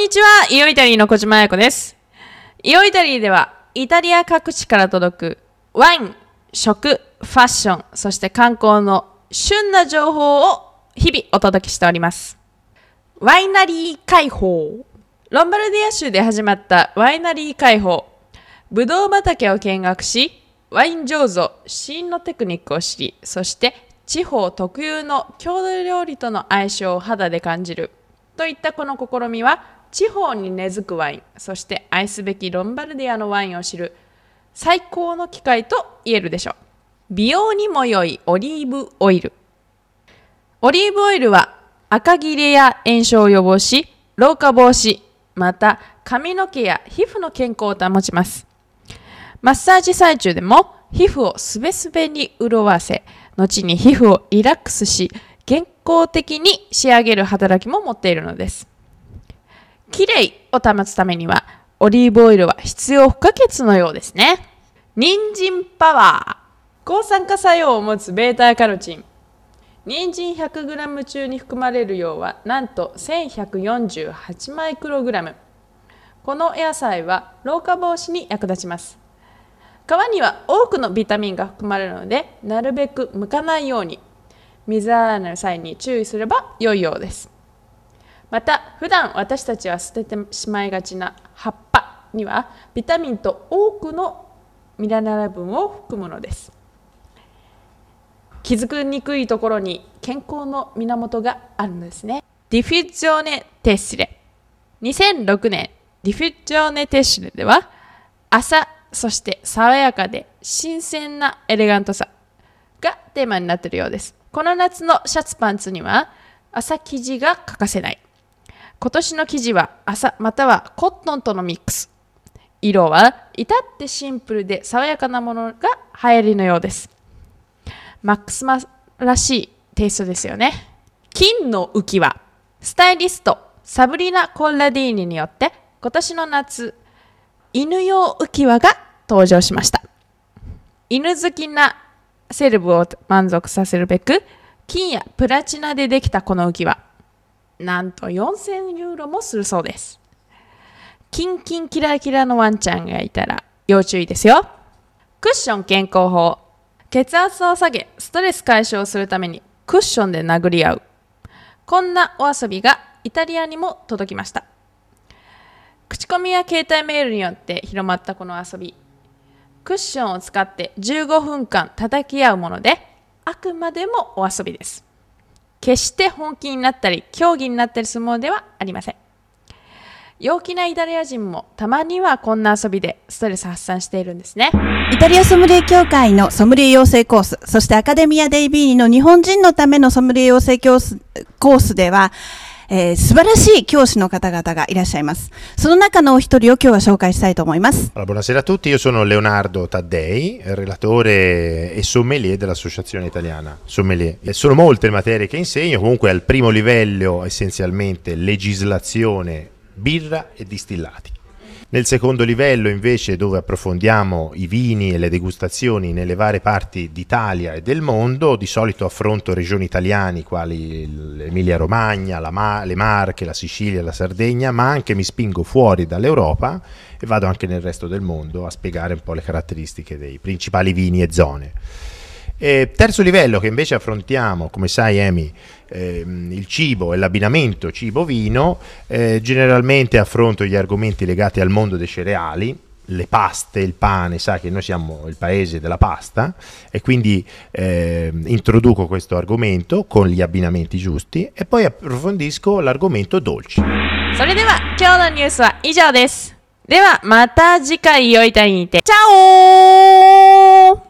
にちは、イオイタリーの小島彩子です。イオイタリーでは、イタリア各地から届くワイン、食、ファッション、そして観光の旬な情報を日々お届けしております。ワイナリー開放。ロンバルディア州で始まったワイナリー開放。ブドウ畑を見学し、ワイン醸造、試飲のテクニックを知り、そして地方特有の郷土料理との相性を肌で感じる。といったこの試みは、地方に根付くワイン、そして愛すべきロンバルディアのワインを知る最高の機会と言えるでしょう。美容にも良いオリーブオイル。オリーブオイルは赤切れや炎症を予防し、老化防止、また髪の毛や皮膚の健康を保ちます。マッサージ最中でも皮膚をすべすべに潤わせ、後に皮膚をリラックスし、康的に仕上げる働きも持っているのです。きれいを保つためには、オリーブオイルは必要不可欠のようですね。人参パワー。抗酸化作用を持つベータカロチン。人参 100g 中に含まれる量はなんと1148マイクログラム。この野菜は老化防止に役立ちます。皮には多くのビタミンが含まれるので、なるべく剥かないように、水洗いの際に注意すれば良いようです。また、普段私たちは捨ててしまいがちな葉っぱには、ビタミンと多くのミネラ分を含むのです。気づきにくいところに健康の源があるのですね。ディフュッジョネ・テッシレ。2006年、ディフュッジョーネ・テッシレでは、朝、そして爽やかで新鮮なエレガントさがテーマになっているようです。この夏のシャツパンツには朝生地が欠かせない。今年の生地は朝またはコットンとのミックス。色は至ってシンプルで爽やかなものが流行りのようです。マックスマらしいテイストですよね。金の浮き輪。スタイリストサブリナ・コッラディーニによって今年の夏犬用浮き輪が登場しました犬好きなセレブを満足させるべく金やプラチナでできたこの浮き輪なんと4000ユーロもするそうです。キンキンキラキラのワンちゃんがいたら要注意ですよ。クッション健康法。血圧を下げストレス解消するためにクッションで殴り合う。こんなお遊びがイタリアにも届きました。口コミや携帯メールによって広まったこの遊び。クッションを使って15分間叩き合うものであくまでもお遊びです。決して本気になったり競技になったりするものではありません。陽気なイタリア人もたまにはこんな遊びでストレス発散しているんですね。イタリアソムリエ協会のソムリエ養成コース、そしてアカデミア・デイビーニの日本人のためのソムリエ養成コースコースでは、えー素晴らしい教師の方々がいらっしゃいます。その中のお一人を今日は紹介したいと思います。 Allora, buonasera a tutti, io sono Leonardo Taddei, relatore e sommelier dell'Associazione Italiana Sommelier. E sono molte le materie che insegno, comunque al primo livello essenzialmente legislazione, birra e distillati. Nel secondo livello invece dove approfondiamo i vini e le degustazioni nelle varie parti d'Italia e del mondo, di solito affronto regioni italiane quali l'Emilia Romagna, Ma- le Marche, la Sicilia, la Sardegna, ma anche mi spingo fuori dall'Europa e vado anche nel resto del mondo a spiegare un po' le caratteristiche dei principali vini e zone. E terzo livello che invece affrontiamo, come sai Emi, ehm, il cibo e l'abbinamento cibo-vino, eh, generalmente affronto gli argomenti legati al mondo dei cereali, le paste, il pane, sai che noi siamo il paese della pasta e quindi ehm, introduco questo argomento con gli abbinamenti giusti e poi approfondisco l'argomento dolci. それでは今日のニュースは以上ですではまた次回おいたいにてチャオー